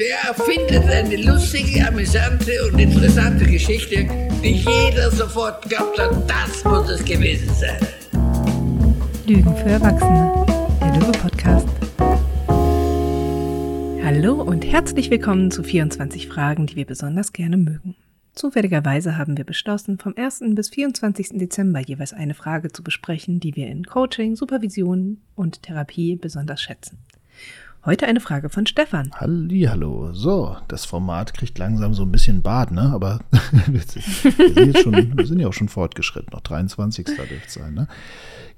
der findet eine lustige, amüsante und interessante Geschichte, die jeder sofort glaubt hat, das muss es gewesen sein. Lügen für Erwachsene, der Löwe-Podcast. Hallo und herzlich willkommen zu 24 Fragen, die wir besonders gerne mögen. Zufälligerweise haben wir beschlossen, vom 1. bis 24. Dezember jeweils eine Frage zu besprechen, die wir in Coaching, Supervision und Therapie besonders schätzen. Heute eine Frage von Stefan. Hallo, so, das Format kriegt langsam so ein bisschen Bad, ne? Aber wir, sind schon, wir sind ja auch schon fortgeschritten, noch 23. dürfte es sein, ne?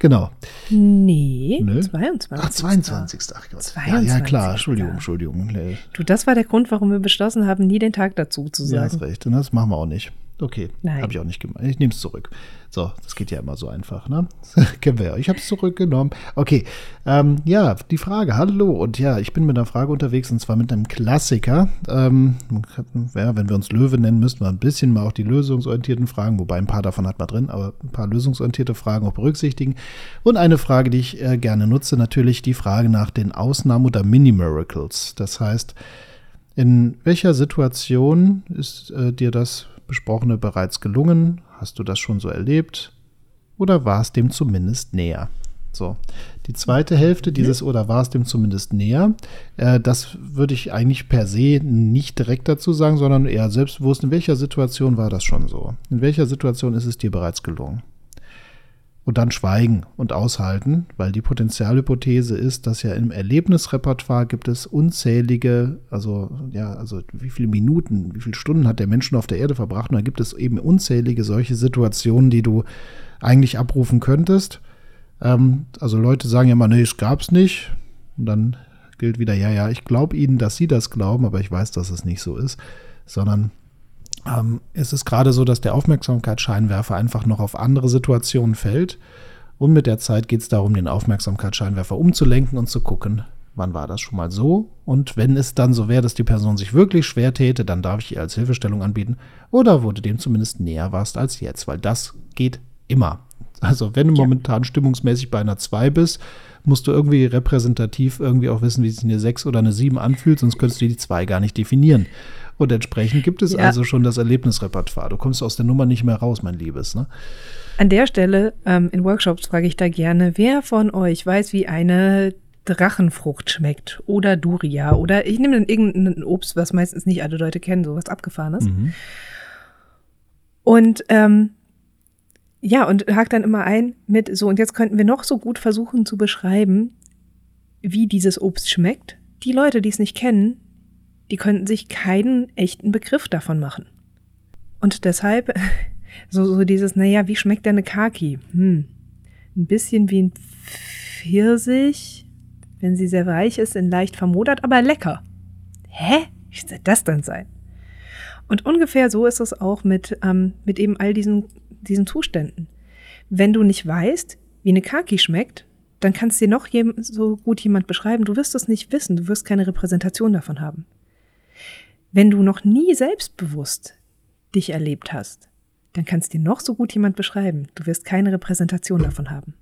Genau. Nee, Nö? 22. Ach, 22. Ach Gott. 22. Ja, ja, klar, Entschuldigung, Entschuldigung. Du, das war der Grund, warum wir beschlossen haben, nie den Tag dazu zu sagen. Ja, hast recht, und das machen wir auch nicht. Okay, habe ich auch nicht gemacht. Ich nehme es zurück. So, das geht ja immer so einfach, ne? Kennen wir ja. Ich habe es zurückgenommen. Okay, ähm, ja, die Frage. Hallo. Und ja, ich bin mit einer Frage unterwegs und zwar mit einem Klassiker. Ähm, ja, wenn wir uns Löwe nennen, müssten wir ein bisschen mal auch die lösungsorientierten Fragen, wobei ein paar davon hat man drin, aber ein paar lösungsorientierte Fragen auch berücksichtigen. Und eine Frage, die ich äh, gerne nutze, natürlich die Frage nach den Ausnahmen oder Mini-Miracles. Das heißt, in welcher Situation ist äh, dir das Besprochene bereits gelungen? Hast du das schon so erlebt? Oder war es dem zumindest näher? So, die zweite Hälfte dieses oder war es dem zumindest näher, äh, das würde ich eigentlich per se nicht direkt dazu sagen, sondern eher selbstbewusst, in welcher Situation war das schon so? In welcher Situation ist es dir bereits gelungen? Und dann schweigen und aushalten, weil die Potenzialhypothese ist, dass ja im Erlebnisrepertoire gibt es unzählige, also ja, also wie viele Minuten, wie viele Stunden hat der Mensch auf der Erde verbracht und da gibt es eben unzählige solche Situationen, die du eigentlich abrufen könntest. Ähm, also Leute sagen ja mal, nee, es gab's nicht und dann gilt wieder, ja, ja, ich glaube ihnen, dass sie das glauben, aber ich weiß, dass es nicht so ist, sondern ähm, es ist gerade so, dass der Aufmerksamkeitsscheinwerfer einfach noch auf andere Situationen fällt. Und mit der Zeit geht es darum, den Aufmerksamkeitsscheinwerfer umzulenken und zu gucken, wann war das schon mal so. Und wenn es dann so wäre, dass die Person sich wirklich schwer täte, dann darf ich ihr als Hilfestellung anbieten. Oder wo du dem zumindest näher warst als jetzt, weil das geht immer. Also wenn du ja. momentan stimmungsmäßig bei einer 2 bist, musst du irgendwie repräsentativ irgendwie auch wissen, wie sich eine 6 oder eine 7 anfühlt, sonst könntest du die 2 gar nicht definieren. Und entsprechend gibt es ja. also schon das Erlebnisrepertoire. Du kommst aus der Nummer nicht mehr raus, mein Liebes. Ne? An der Stelle, ähm, in Workshops frage ich da gerne, wer von euch weiß, wie eine Drachenfrucht schmeckt oder Duria oder ich nehme dann irgendein Obst, was meistens nicht alle Leute kennen, sowas abgefahrenes. Mhm. Und ähm, ja, und hakt dann immer ein mit so, und jetzt könnten wir noch so gut versuchen zu beschreiben, wie dieses Obst schmeckt. Die Leute, die es nicht kennen, die könnten sich keinen echten Begriff davon machen. Und deshalb, so, so dieses, naja, wie schmeckt denn eine Kaki? Hm, ein bisschen wie ein Pfirsich, wenn sie sehr weich ist, in leicht vermodert, aber lecker. Hä? Wie soll das denn sein? Und ungefähr so ist es auch mit, ähm, mit eben all diesen, diesen Zuständen. Wenn du nicht weißt, wie eine Kaki schmeckt, dann kannst dir noch so gut jemand beschreiben, du wirst es nicht wissen, du wirst keine Repräsentation davon haben. Wenn du noch nie selbstbewusst dich erlebt hast, dann kann es dir noch so gut jemand beschreiben. Du wirst keine Repräsentation davon haben.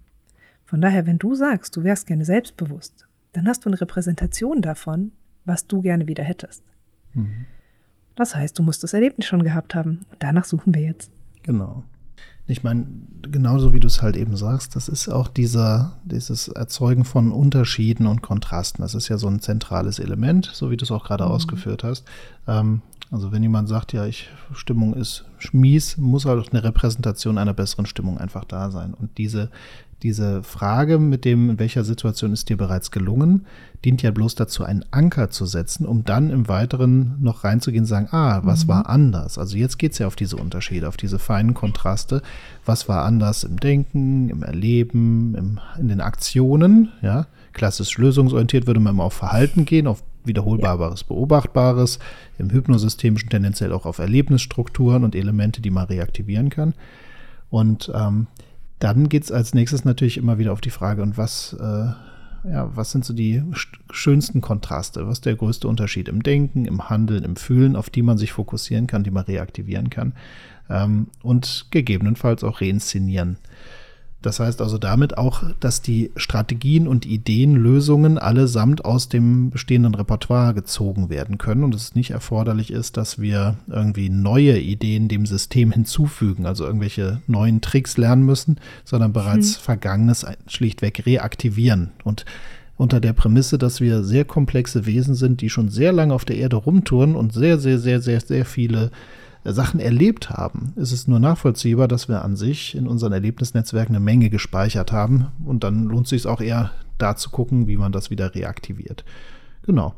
Von daher, wenn du sagst, du wärst gerne selbstbewusst, dann hast du eine Repräsentation davon, was du gerne wieder hättest. Mhm. Das heißt, du musst das Erlebnis schon gehabt haben. danach suchen wir jetzt. Genau. Ich meine, genauso wie du es halt eben sagst, das ist auch dieser, dieses Erzeugen von Unterschieden und Kontrasten. Das ist ja so ein zentrales Element, so wie du es auch gerade mhm. ausgeführt hast. Ähm, also wenn jemand sagt, ja, ich, Stimmung ist mies, muss halt auch eine Repräsentation einer besseren Stimmung einfach da sein. Und diese, diese Frage mit dem, in welcher Situation ist dir bereits gelungen, dient ja bloß dazu, einen Anker zu setzen, um dann im Weiteren noch reinzugehen und sagen, ah, was mhm. war anders? Also jetzt geht es ja auf diese Unterschiede, auf diese feinen Kontraste. Was war anders im Denken, im Erleben, im, in den Aktionen? Ja, klassisch lösungsorientiert würde man immer auf Verhalten gehen, auf wiederholbares, beobachtbares, im hypnosystemischen tendenziell auch auf Erlebnisstrukturen und Elemente, die man reaktivieren kann. Und ähm, dann geht es als nächstes natürlich immer wieder auf die Frage, und was, äh, ja, was sind so die schönsten Kontraste? Was ist der größte Unterschied im Denken, im Handeln, im Fühlen, auf die man sich fokussieren kann, die man reaktivieren kann ähm, und gegebenenfalls auch reinszenieren. Das heißt also damit auch, dass die Strategien und Ideen, Lösungen allesamt aus dem bestehenden Repertoire gezogen werden können und es nicht erforderlich ist, dass wir irgendwie neue Ideen dem System hinzufügen, also irgendwelche neuen Tricks lernen müssen, sondern bereits hm. Vergangenes schlichtweg reaktivieren und unter der Prämisse, dass wir sehr komplexe Wesen sind, die schon sehr lange auf der Erde rumtouren und sehr, sehr, sehr, sehr, sehr viele Sachen erlebt haben, ist es nur nachvollziehbar, dass wir an sich in unseren Erlebnisnetzwerken eine Menge gespeichert haben. Und dann lohnt es sich auch eher da zu gucken, wie man das wieder reaktiviert. Genau.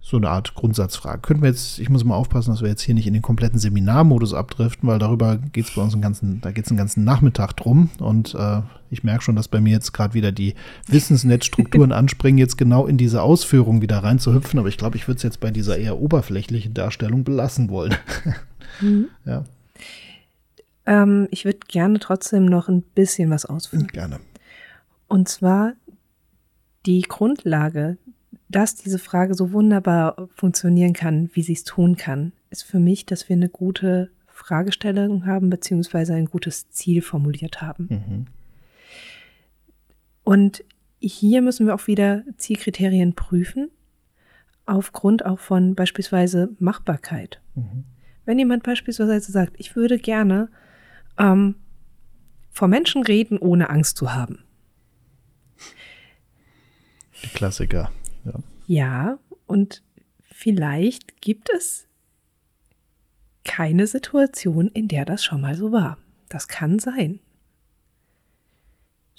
So eine Art Grundsatzfrage. Können wir jetzt, ich muss mal aufpassen, dass wir jetzt hier nicht in den kompletten Seminarmodus abdriften, weil darüber geht es bei uns einen ganzen, da geht es einen ganzen Nachmittag drum. Und äh, ich merke schon, dass bei mir jetzt gerade wieder die Wissensnetzstrukturen anspringen, jetzt genau in diese Ausführung wieder reinzuhüpfen. Aber ich glaube, ich würde es jetzt bei dieser eher oberflächlichen Darstellung belassen wollen. Mhm. Ja. Ähm, ich würde gerne trotzdem noch ein bisschen was ausführen. Gerne. Und zwar die Grundlage, dass diese Frage so wunderbar funktionieren kann, wie sie es tun kann, ist für mich, dass wir eine gute Fragestellung haben, beziehungsweise ein gutes Ziel formuliert haben. Mhm. Und hier müssen wir auch wieder Zielkriterien prüfen, aufgrund auch von beispielsweise Machbarkeit. Mhm. Wenn jemand beispielsweise sagt, ich würde gerne ähm, vor Menschen reden, ohne Angst zu haben. Die Klassiker, ja. Ja, und vielleicht gibt es keine Situation, in der das schon mal so war. Das kann sein.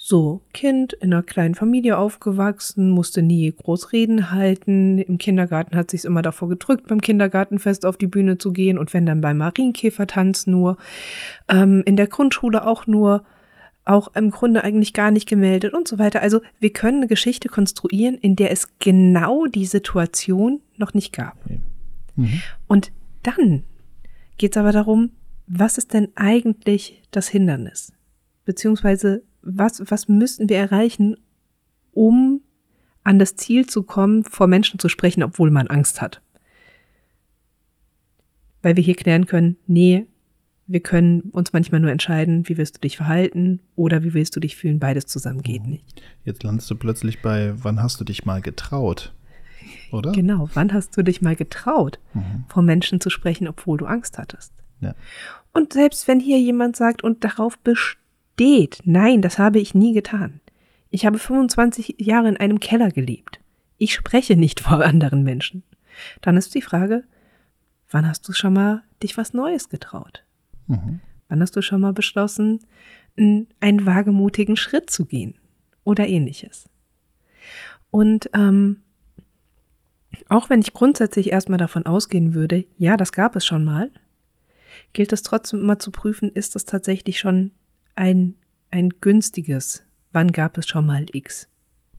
So, Kind in einer kleinen Familie aufgewachsen, musste nie groß Reden halten. Im Kindergarten hat sich's immer davor gedrückt, beim Kindergartenfest auf die Bühne zu gehen und wenn dann beim Marienkäfertanz nur. Ähm, in der Grundschule auch nur, auch im Grunde eigentlich gar nicht gemeldet und so weiter. Also wir können eine Geschichte konstruieren, in der es genau die Situation noch nicht gab. Mhm. Und dann geht's aber darum, was ist denn eigentlich das Hindernis? Beziehungsweise was, was müssten wir erreichen, um an das Ziel zu kommen, vor Menschen zu sprechen, obwohl man Angst hat. Weil wir hier klären können, nee, wir können uns manchmal nur entscheiden, wie willst du dich verhalten oder wie willst du dich fühlen, beides zusammen geht mhm. nicht. Jetzt landest du plötzlich bei, wann hast du dich mal getraut? Oder? Genau, wann hast du dich mal getraut, mhm. vor Menschen zu sprechen, obwohl du Angst hattest? Ja. Und selbst wenn hier jemand sagt und darauf besteht, steht. Nein, das habe ich nie getan. Ich habe 25 Jahre in einem Keller gelebt. Ich spreche nicht vor anderen Menschen. Dann ist die Frage, wann hast du schon mal dich was Neues getraut? Mhm. Wann hast du schon mal beschlossen, einen wagemutigen Schritt zu gehen oder ähnliches? Und ähm, auch wenn ich grundsätzlich erstmal davon ausgehen würde, ja, das gab es schon mal, gilt es trotzdem immer zu prüfen, ist das tatsächlich schon ein, ein günstiges, wann gab es schon mal X?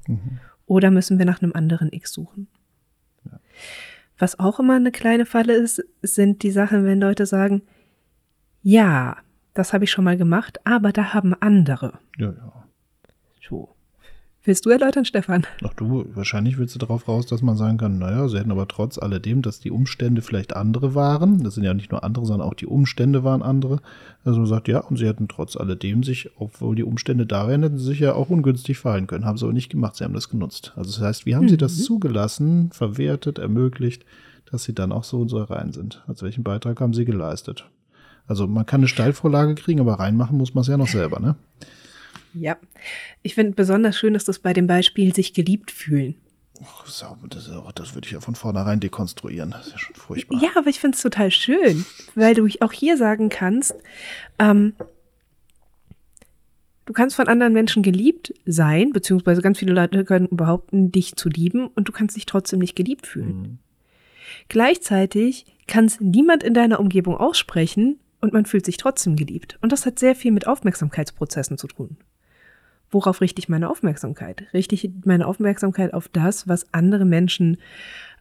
Mhm. Oder müssen wir nach einem anderen X suchen? Ja. Was auch immer eine kleine Falle ist, sind die Sachen, wenn Leute sagen, ja, das habe ich schon mal gemacht, aber da haben andere. Ja, ja. So. Willst du erläutern, Stefan? Ach du, wahrscheinlich willst du darauf raus, dass man sagen kann, naja, sie hätten aber trotz alledem, dass die Umstände vielleicht andere waren. Das sind ja nicht nur andere, sondern auch die Umstände waren andere. Also man sagt, ja, und sie hätten trotz alledem sich, obwohl die Umstände da wären, hätten sie sich ja auch ungünstig verhalten können. Haben sie aber nicht gemacht, sie haben das genutzt. Also das heißt, wie haben mhm. sie das zugelassen, verwertet, ermöglicht, dass sie dann auch so und so rein sind? Also welchen Beitrag haben sie geleistet? Also man kann eine Steilvorlage kriegen, aber reinmachen muss man es ja noch selber, ne? Ja. Ich finde besonders schön, dass das bei dem Beispiel sich geliebt fühlen. Oh, das, das würde ich ja von vornherein dekonstruieren. Das ist ja schon furchtbar. Ja, aber ich finde es total schön, weil du auch hier sagen kannst, ähm, du kannst von anderen Menschen geliebt sein, beziehungsweise ganz viele Leute können behaupten, dich zu lieben und du kannst dich trotzdem nicht geliebt fühlen. Mhm. Gleichzeitig kann es niemand in deiner Umgebung aussprechen und man fühlt sich trotzdem geliebt. Und das hat sehr viel mit Aufmerksamkeitsprozessen zu tun worauf richte ich meine Aufmerksamkeit? Richte ich meine Aufmerksamkeit auf das, was andere Menschen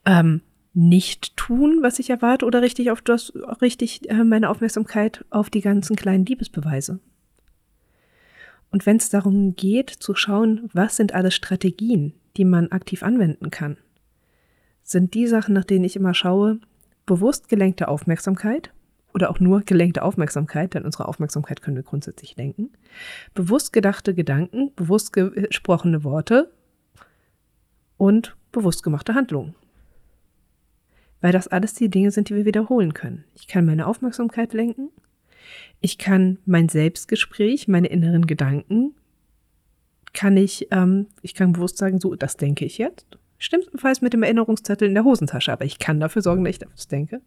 ähm, nicht tun, was ich erwarte, oder richte ich auf das, richte ich äh, meine Aufmerksamkeit auf die ganzen kleinen Liebesbeweise? Und wenn es darum geht, zu schauen, was sind alles Strategien, die man aktiv anwenden kann, sind die Sachen, nach denen ich immer schaue, bewusst gelenkte Aufmerksamkeit oder auch nur gelenkte Aufmerksamkeit, denn unsere Aufmerksamkeit können wir grundsätzlich lenken. Bewusst gedachte Gedanken, bewusst gesprochene Worte und bewusst gemachte Handlungen. Weil das alles die Dinge sind, die wir wiederholen können. Ich kann meine Aufmerksamkeit lenken. Ich kann mein Selbstgespräch, meine inneren Gedanken, kann ich, ähm, ich kann bewusst sagen, so, das denke ich jetzt. Schlimmstenfalls mit dem Erinnerungszettel in der Hosentasche, aber ich kann dafür sorgen, dass ich das denke.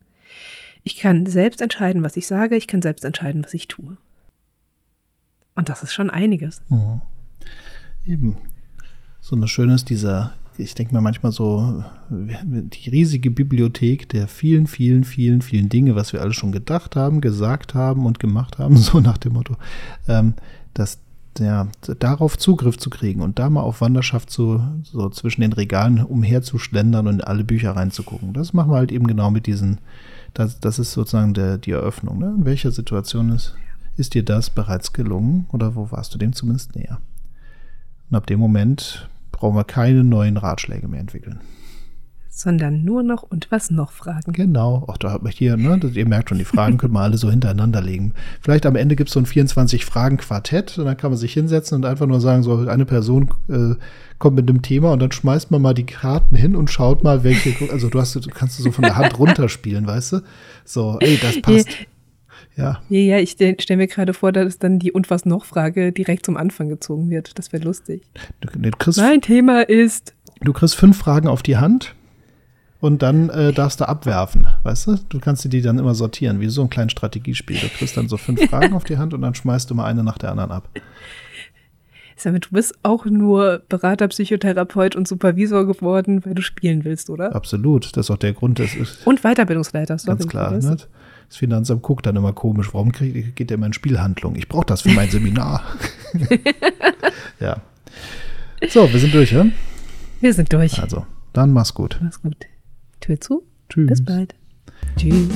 Ich kann selbst entscheiden, was ich sage, ich kann selbst entscheiden, was ich tue. Und das ist schon einiges. Mhm. Eben. So eine schöne ist dieser, ich denke mir manchmal so, die riesige Bibliothek der vielen, vielen, vielen, vielen Dinge, was wir alle schon gedacht haben, gesagt haben und gemacht haben, so nach dem Motto, ähm, dass ja, darauf Zugriff zu kriegen und da mal auf Wanderschaft zu, so zwischen den Regalen umherzuschlendern und alle Bücher reinzugucken. Das machen wir halt eben genau mit diesen, das, das ist sozusagen der, die Eröffnung. Ne? In welcher Situation ist, ist dir das bereits gelungen oder wo warst du dem zumindest näher? Und ab dem Moment brauchen wir keine neuen Ratschläge mehr entwickeln sondern nur noch und was noch Fragen. Genau, auch da man hier, ne, ihr merkt schon, die Fragen können wir alle so hintereinander legen. Vielleicht am Ende gibt es so ein 24-Fragen-Quartett und dann kann man sich hinsetzen und einfach nur sagen, so eine Person äh, kommt mit einem Thema und dann schmeißt man mal die Karten hin und schaut mal, welche, also du hast, du kannst du so von der Hand runterspielen, weißt du? So, ey, das passt. Ja. Ja, ja ich stelle mir gerade vor, dass dann die Und was noch Frage direkt zum Anfang gezogen wird. Das wäre lustig. Du, du kriegst, mein Thema ist. Du kriegst fünf Fragen auf die Hand und dann äh, darfst du abwerfen, weißt du? Du kannst die dann immer sortieren, wie so ein kleines Strategiespiel. Du kriegst dann so fünf Fragen auf die Hand und dann schmeißt du mal eine nach der anderen ab. Sag mal, du bist auch nur Berater, Psychotherapeut und Supervisor geworden, weil du spielen willst, oder? Absolut, das ist auch der Grund. Das ist und Weiterbildungsleiter. Sorry, ganz klar. Ne? Das Finanzamt guckt dann immer komisch, warum krieg, geht der immer in Spielhandlung? Ich brauche das für mein Seminar. ja. So, wir sind durch, ja? Wir sind durch. Also, dann mach's gut. Mach's gut. Tür zu. Tschüss. Bis bald. Tschüss.